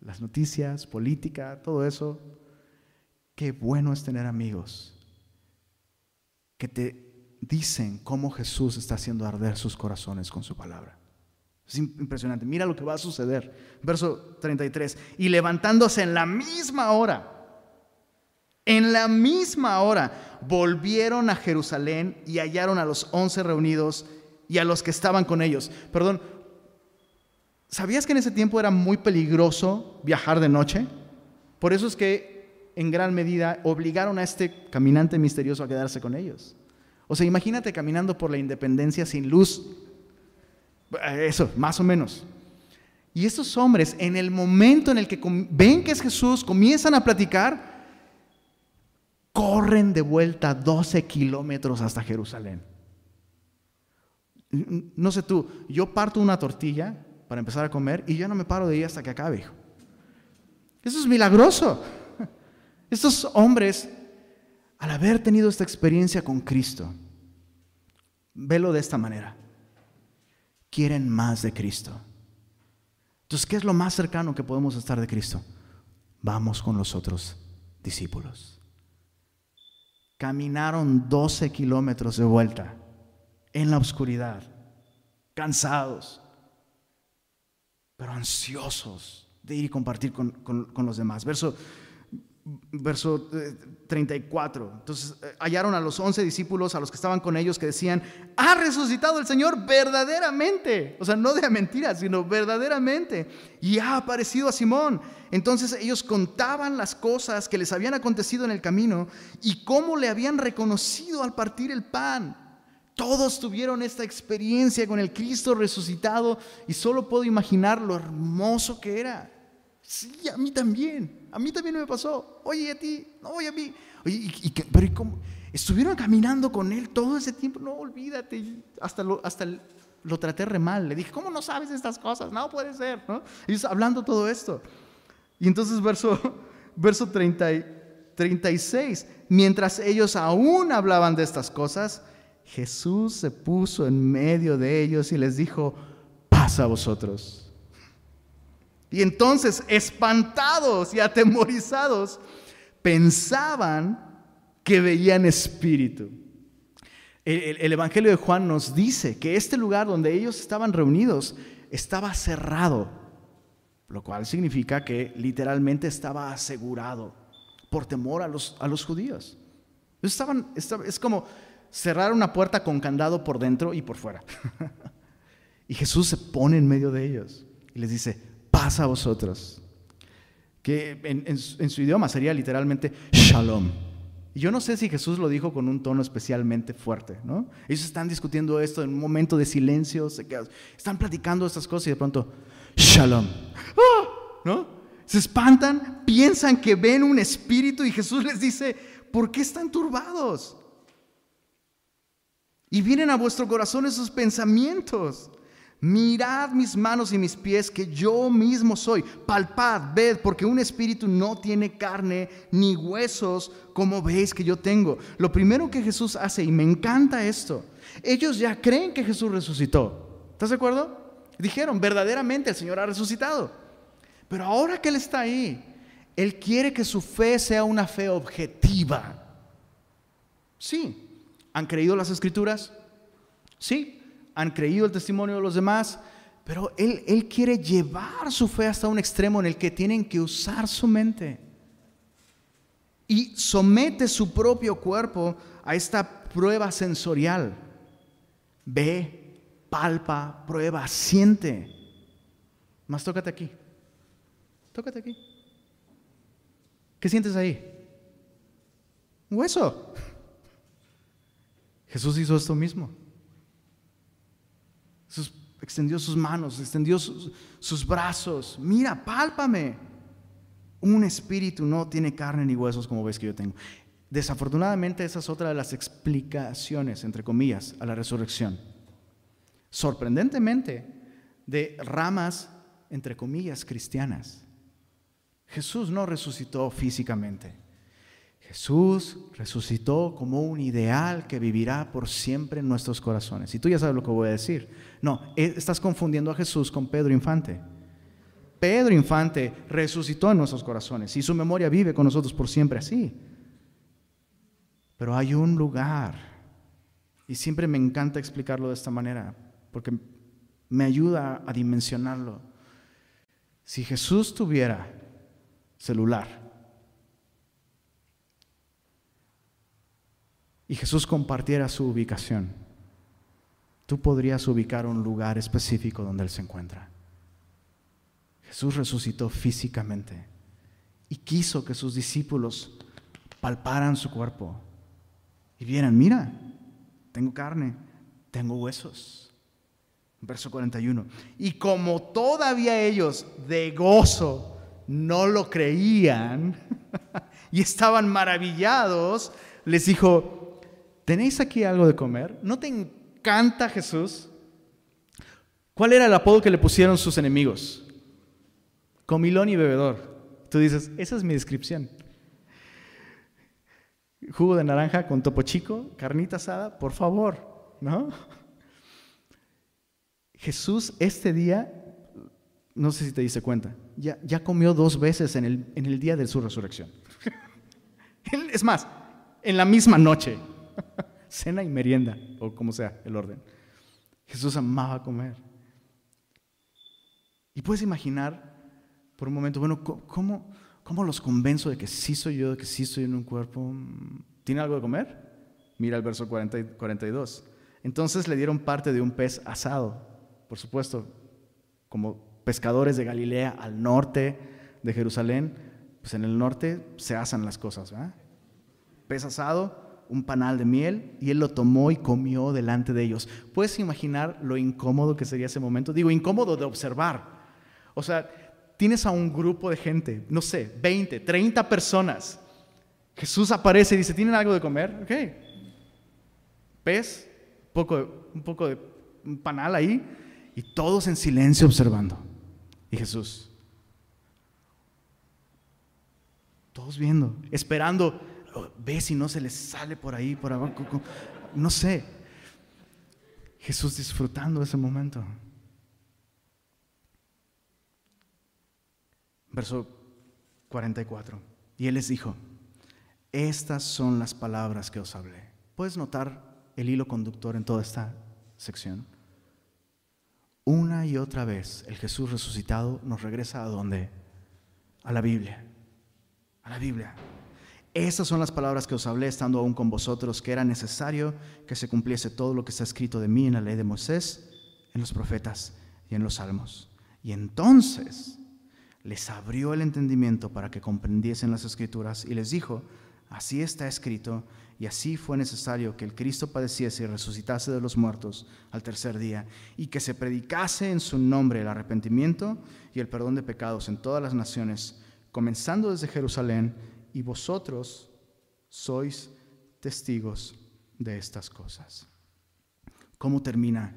las noticias, política, todo eso. Qué bueno es tener amigos que te dicen cómo Jesús está haciendo arder sus corazones con su palabra. Es impresionante. Mira lo que va a suceder. Verso 33. Y levantándose en la misma hora, en la misma hora, volvieron a Jerusalén y hallaron a los once reunidos y a los que estaban con ellos. Perdón, ¿sabías que en ese tiempo era muy peligroso viajar de noche? Por eso es que en gran medida obligaron a este caminante misterioso a quedarse con ellos. O sea, imagínate caminando por la independencia sin luz. Eso, más o menos. Y estos hombres, en el momento en el que ven que es Jesús, comienzan a platicar, corren de vuelta 12 kilómetros hasta Jerusalén. No sé tú, yo parto una tortilla para empezar a comer y yo no me paro de ahí hasta que acabe. Eso es milagroso. [laughs] Estos hombres al haber tenido esta experiencia con Cristo, velo de esta manera. Quieren más de Cristo. Entonces, ¿qué es lo más cercano que podemos estar de Cristo? vamos con los otros discípulos. Caminaron 12 kilómetros de vuelta en la oscuridad, cansados, pero ansiosos de ir y compartir con, con los demás. Verso verso 34. Eh, Entonces eh, hallaron a los once discípulos, a los que estaban con ellos, que decían, ha resucitado el Señor verdaderamente. O sea, no de mentiras, sino verdaderamente. Y ha aparecido a Simón. Entonces ellos contaban las cosas que les habían acontecido en el camino y cómo le habían reconocido al partir el pan. Todos tuvieron esta experiencia con el Cristo resucitado y solo puedo imaginar lo hermoso que era. Sí, a mí también. A mí también me pasó. Oye, a ti. No, oye, a mí. Oye, y, pero ¿y cómo? Estuvieron caminando con él todo ese tiempo. No, olvídate. Hasta lo, hasta lo traté re mal. Le dije, ¿cómo no sabes estas cosas? No puede ser. ¿no? Ellos hablando todo esto. Y entonces, verso, [laughs] verso 30, 36. Mientras ellos aún hablaban de estas cosas, Jesús se puso en medio de ellos y les dijo, pasa a vosotros. Y entonces, espantados y atemorizados, pensaban que veían espíritu. El, Evangelio de Juan nos dice que este lugar donde ellos estaban reunidos estaba cerrado, lo cual significa que literalmente estaba asegurado por temor a los, a los judíos. Estaban, es como cerrar una puerta con candado por dentro y por fuera. [laughs] y Jesús se pone en medio de ellos y les dice, pasa a vosotros. Que en, su idioma sería literalmente shalom. Y yo no sé si Jesús lo dijo con un tono especialmente fuerte, ¿no? Ellos están discutiendo esto en un momento de silencio, están platicando estas cosas y de pronto, shalom. ¡Ah! ¿No? Se espantan, piensan que ven un espíritu y Jesús les dice, ¿por qué están turbados? Y vienen a vuestro corazón esos pensamientos. Mirad mis manos y mis pies, que yo mismo soy. Palpad, ved, porque un espíritu no tiene carne ni huesos, como veis que yo tengo. Lo primero que Jesús hace, y me encanta esto, ellos ya creen que Jesús resucitó. ¿Estás de acuerdo? Dijeron, verdaderamente el Señor ha resucitado. Pero ahora que Él está ahí, Él quiere que su fe sea una fe objetiva. Sí. ¿Han creído las escrituras? Sí han creído el testimonio de los demás, pero él, él quiere llevar su fe hasta un extremo en el que tienen que usar su mente. Y somete su propio cuerpo a esta prueba sensorial. Ve, palpa, prueba, siente. Más tócate aquí. Tócate aquí. ¿Qué sientes ahí? hueso. [laughs] Jesús hizo esto mismo extendió sus manos, extendió sus, brazos. Mira, pálpame. Un espíritu no tiene carne ni huesos como ves que yo tengo. Desafortunadamente esa es otra de las explicaciones, entre comillas, a la resurrección. Sorprendentemente, de ramas, entre comillas, cristianas. Jesús no resucitó físicamente. Jesús resucitó como un ideal que vivirá por siempre en nuestros corazones. Y tú ya sabes lo que voy a decir. No, eh, estás confundiendo a Jesús con Pedro Infante. Pedro Infante resucitó en nuestros corazones y su memoria vive con nosotros por siempre así. Pero hay un lugar, y siempre me encanta explicarlo de esta manera, porque me ayuda a dimensionarlo. Si Jesús tuviera celular, y Jesús compartiera su ubicación, tú podrías ubicar un lugar específico donde Él se encuentra. Jesús resucitó físicamente y quiso que sus discípulos palparan su cuerpo y vieran, mira, tengo carne, tengo huesos. Verso 41. Y como todavía ellos de gozo no lo creían [laughs] y estaban maravillados, les dijo, ¿tenéis aquí algo de comer? ¿No te encanta Jesús? ¿Cuál era el apodo que le pusieron sus enemigos? Comilón y bebedor. Tú dices, esa es mi descripción. Jugo de naranja con topo chico, carnita asada, por favor, ¿no? Jesús este día no sé si te diste cuenta, ya, ya comió dos veces en el, en el día de su resurrección. [laughs] es más, en la misma noche, cena y merienda, o como sea el orden. Jesús amaba comer. Y puedes imaginar por un momento, bueno, ¿cómo, cómo los convenzo de que sí soy yo, de que sí estoy en un cuerpo? ¿Tiene algo de comer? Mira el verso 42. Entonces le dieron parte de un pez asado, por supuesto, como pescadores de Galilea al norte de Jerusalén, pues en el norte se asan las cosas. Pez asado, un panal de miel, y él lo tomó y comió delante de ellos. ¿Puedes imaginar lo incómodo que sería ese momento? Digo, incómodo de observar. O sea, tienes a un grupo de gente, no sé, 20, 30 personas. Jesús aparece y dice, ¿tienen algo de comer? Ok. Pez, un poco, un poco de panal ahí, y todos en silencio observando. Y Jesús, todos viendo, esperando, ve si no se les sale por ahí, por abajo, no sé. Jesús disfrutando ese momento. Verso 44. Y él les dijo, estas son las palabras que os hablé. ¿Puedes notar el hilo conductor en toda esta sección? Una y otra vez el Jesús resucitado nos regresa a dónde? A la Biblia. A la Biblia. Estas son las palabras que os hablé estando aún con vosotros, que era necesario que se cumpliese todo lo que está escrito de mí en la ley de Moisés, en los profetas y en los salmos. Y entonces les abrió el entendimiento para que comprendiesen las escrituras y les dijo, así está escrito y así fue necesario que el Cristo padeciese y resucitase de los muertos al tercer día, y que se predicase en su nombre el arrepentimiento y el perdón de pecados en todas las naciones, comenzando desde Jerusalén, y vosotros sois testigos de estas cosas. ¿Cómo termina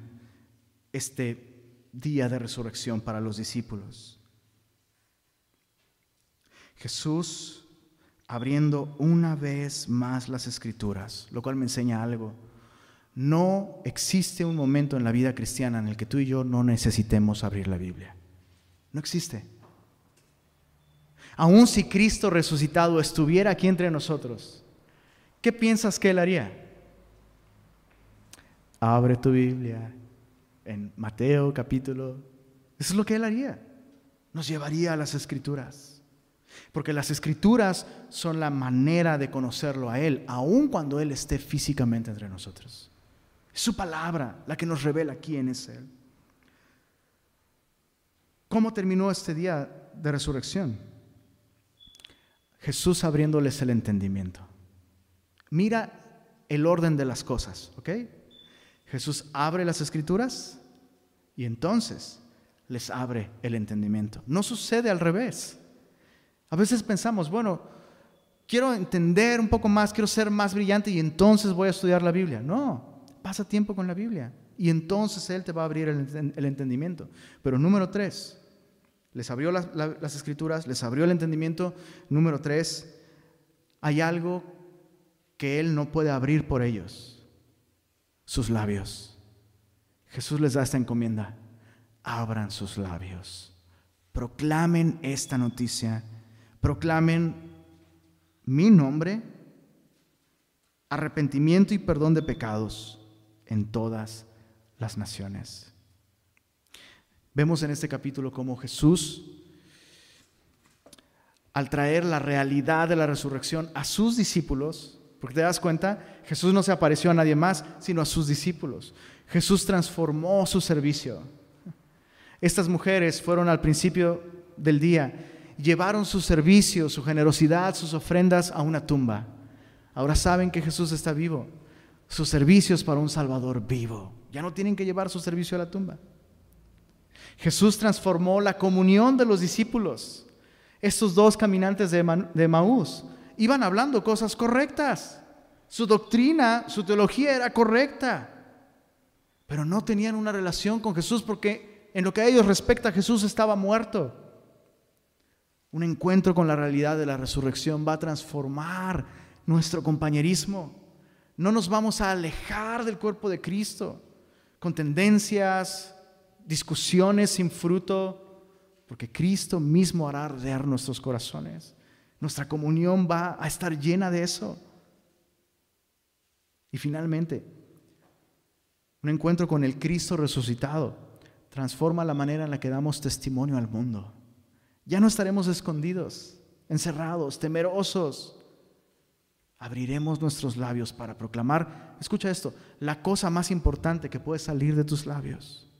este día de resurrección para los discípulos? Jesús abriendo una vez más las escrituras, lo cual me enseña algo. No existe un momento en la vida cristiana en el que tú y yo no necesitemos abrir la Biblia. No existe. Aun si Cristo resucitado estuviera aquí entre nosotros, ¿qué piensas que Él haría? Abre tu Biblia en Mateo capítulo. Eso es lo que Él haría. Nos llevaría a las escrituras. Porque las escrituras son la manera de conocerlo a Él, aun cuando Él esté físicamente entre nosotros. Es su palabra la que nos revela quién es Él. ¿Cómo terminó este día de resurrección? Jesús abriéndoles el entendimiento. Mira el orden de las cosas, ¿ok? Jesús abre las escrituras y entonces les abre el entendimiento. No sucede al revés. A veces pensamos, bueno, quiero entender un poco más, quiero ser más brillante y entonces voy a estudiar la Biblia. No, pasa tiempo con la Biblia y entonces Él te va a abrir el, entendimiento. Pero número tres, les abrió las escrituras, les abrió el entendimiento. Número tres, hay algo que Él no puede abrir por ellos, sus labios. Jesús les da esta encomienda, abran sus labios, proclamen esta noticia proclamen mi nombre, arrepentimiento y perdón de pecados en todas las naciones. Vemos en este capítulo cómo Jesús, al traer la realidad de la resurrección a sus discípulos, porque te das cuenta, Jesús no se apareció a nadie más, sino a sus discípulos. Jesús transformó su servicio. Estas mujeres fueron al principio del día llevaron su servicio, su generosidad, sus ofrendas a una tumba. Ahora saben que Jesús está vivo. Sus servicios para un Salvador vivo. Ya no tienen que llevar su servicio a la tumba. Jesús transformó la comunión de los discípulos. Estos dos caminantes de, Maús iban hablando cosas correctas. Su doctrina, su teología era correcta. Pero no tenían una relación con Jesús porque en lo que a ellos respecta Jesús estaba muerto. Un encuentro con la realidad de la resurrección va a transformar nuestro compañerismo. No nos vamos a alejar del cuerpo de Cristo con tendencias, discusiones sin fruto, porque Cristo mismo hará arder nuestros corazones. Nuestra comunión va a estar llena de eso. Y finalmente, un encuentro con el Cristo resucitado transforma la manera en la que damos testimonio al mundo. Ya no estaremos escondidos, encerrados, temerosos. Abriremos nuestros labios para proclamar, escucha esto, la cosa más importante que puede salir de tus labios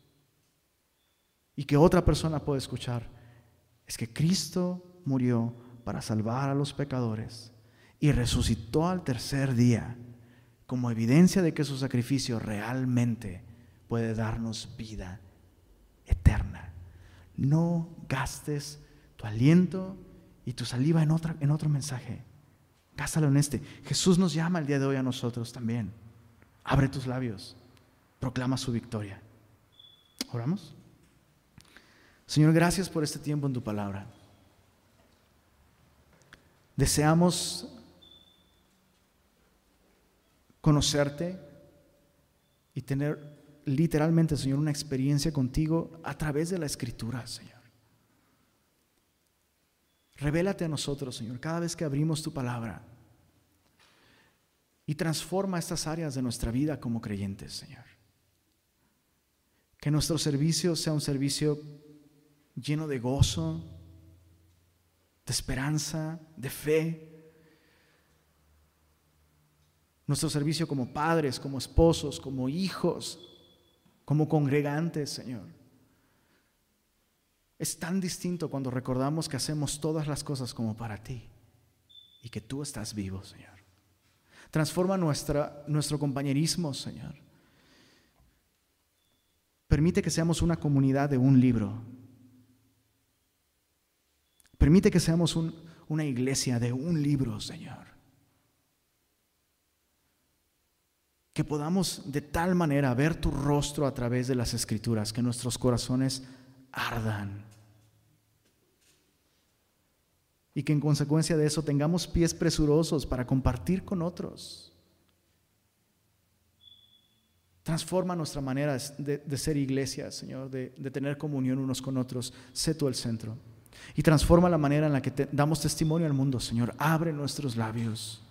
y que otra persona puede escuchar es que Cristo murió para salvar a los pecadores y resucitó al tercer día como evidencia de que su sacrificio realmente puede darnos vida eterna. No gastes tu aliento y tu saliva en, otra, en otro mensaje. Gástalo en este. Jesús nos llama el día de hoy a nosotros también. Abre tus labios. Proclama su victoria. ¿Oramos? Señor, gracias por este tiempo en tu palabra. Deseamos conocerte y tener literalmente, Señor, una experiencia contigo a través de la escritura, Señor. Revélate a nosotros, Señor, cada vez que abrimos tu palabra y transforma estas áreas de nuestra vida como creyentes, Señor. Que nuestro servicio sea un servicio lleno de gozo, de esperanza, de fe. Nuestro servicio como padres, como esposos, como hijos, como congregantes, Señor. Es tan distinto cuando recordamos que hacemos todas las cosas como para ti y que tú estás vivo, Señor. Transforma nuestra, nuestro compañerismo, Señor. Permite que seamos una comunidad de un libro, Permite que seamos una iglesia de un libro, Señor. Que podamos de tal manera ver tu rostro a través de las escrituras, que nuestros corazones ardan. Y que en consecuencia de eso tengamos pies presurosos para compartir con otros. Transforma nuestra manera de, ser iglesia, Señor, de, de tener comunión unos con otros. Sé tú el centro. Y transforma la manera en la que damos testimonio al mundo, Señor. Abre nuestros labios.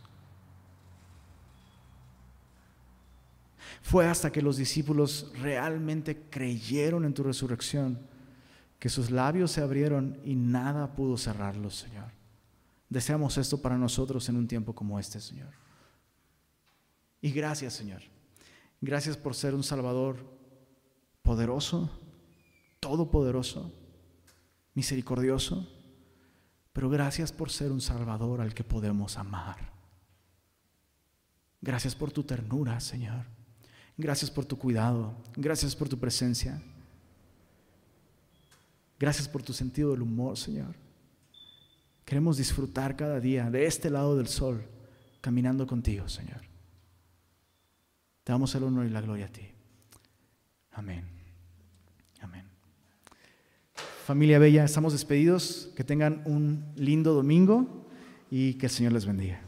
Fue hasta que los discípulos realmente creyeron en tu resurrección que sus labios se abrieron y nada pudo cerrarlos, Señor. Deseamos esto para nosotros en un tiempo como este, Señor. Y gracias, Señor. Gracias por ser un Salvador poderoso, todopoderoso misericordioso, pero gracias por ser un Salvador al que podemos amar. Gracias por tu ternura, Señor. Gracias por tu cuidado. Gracias por tu presencia. Gracias por tu sentido del humor, Señor. Queremos disfrutar cada día de este lado del sol, caminando contigo, Señor. Te damos el honor y la gloria a ti. Amén. Familia Bella, estamos despedidos. Que tengan un lindo domingo y que el Señor les bendiga.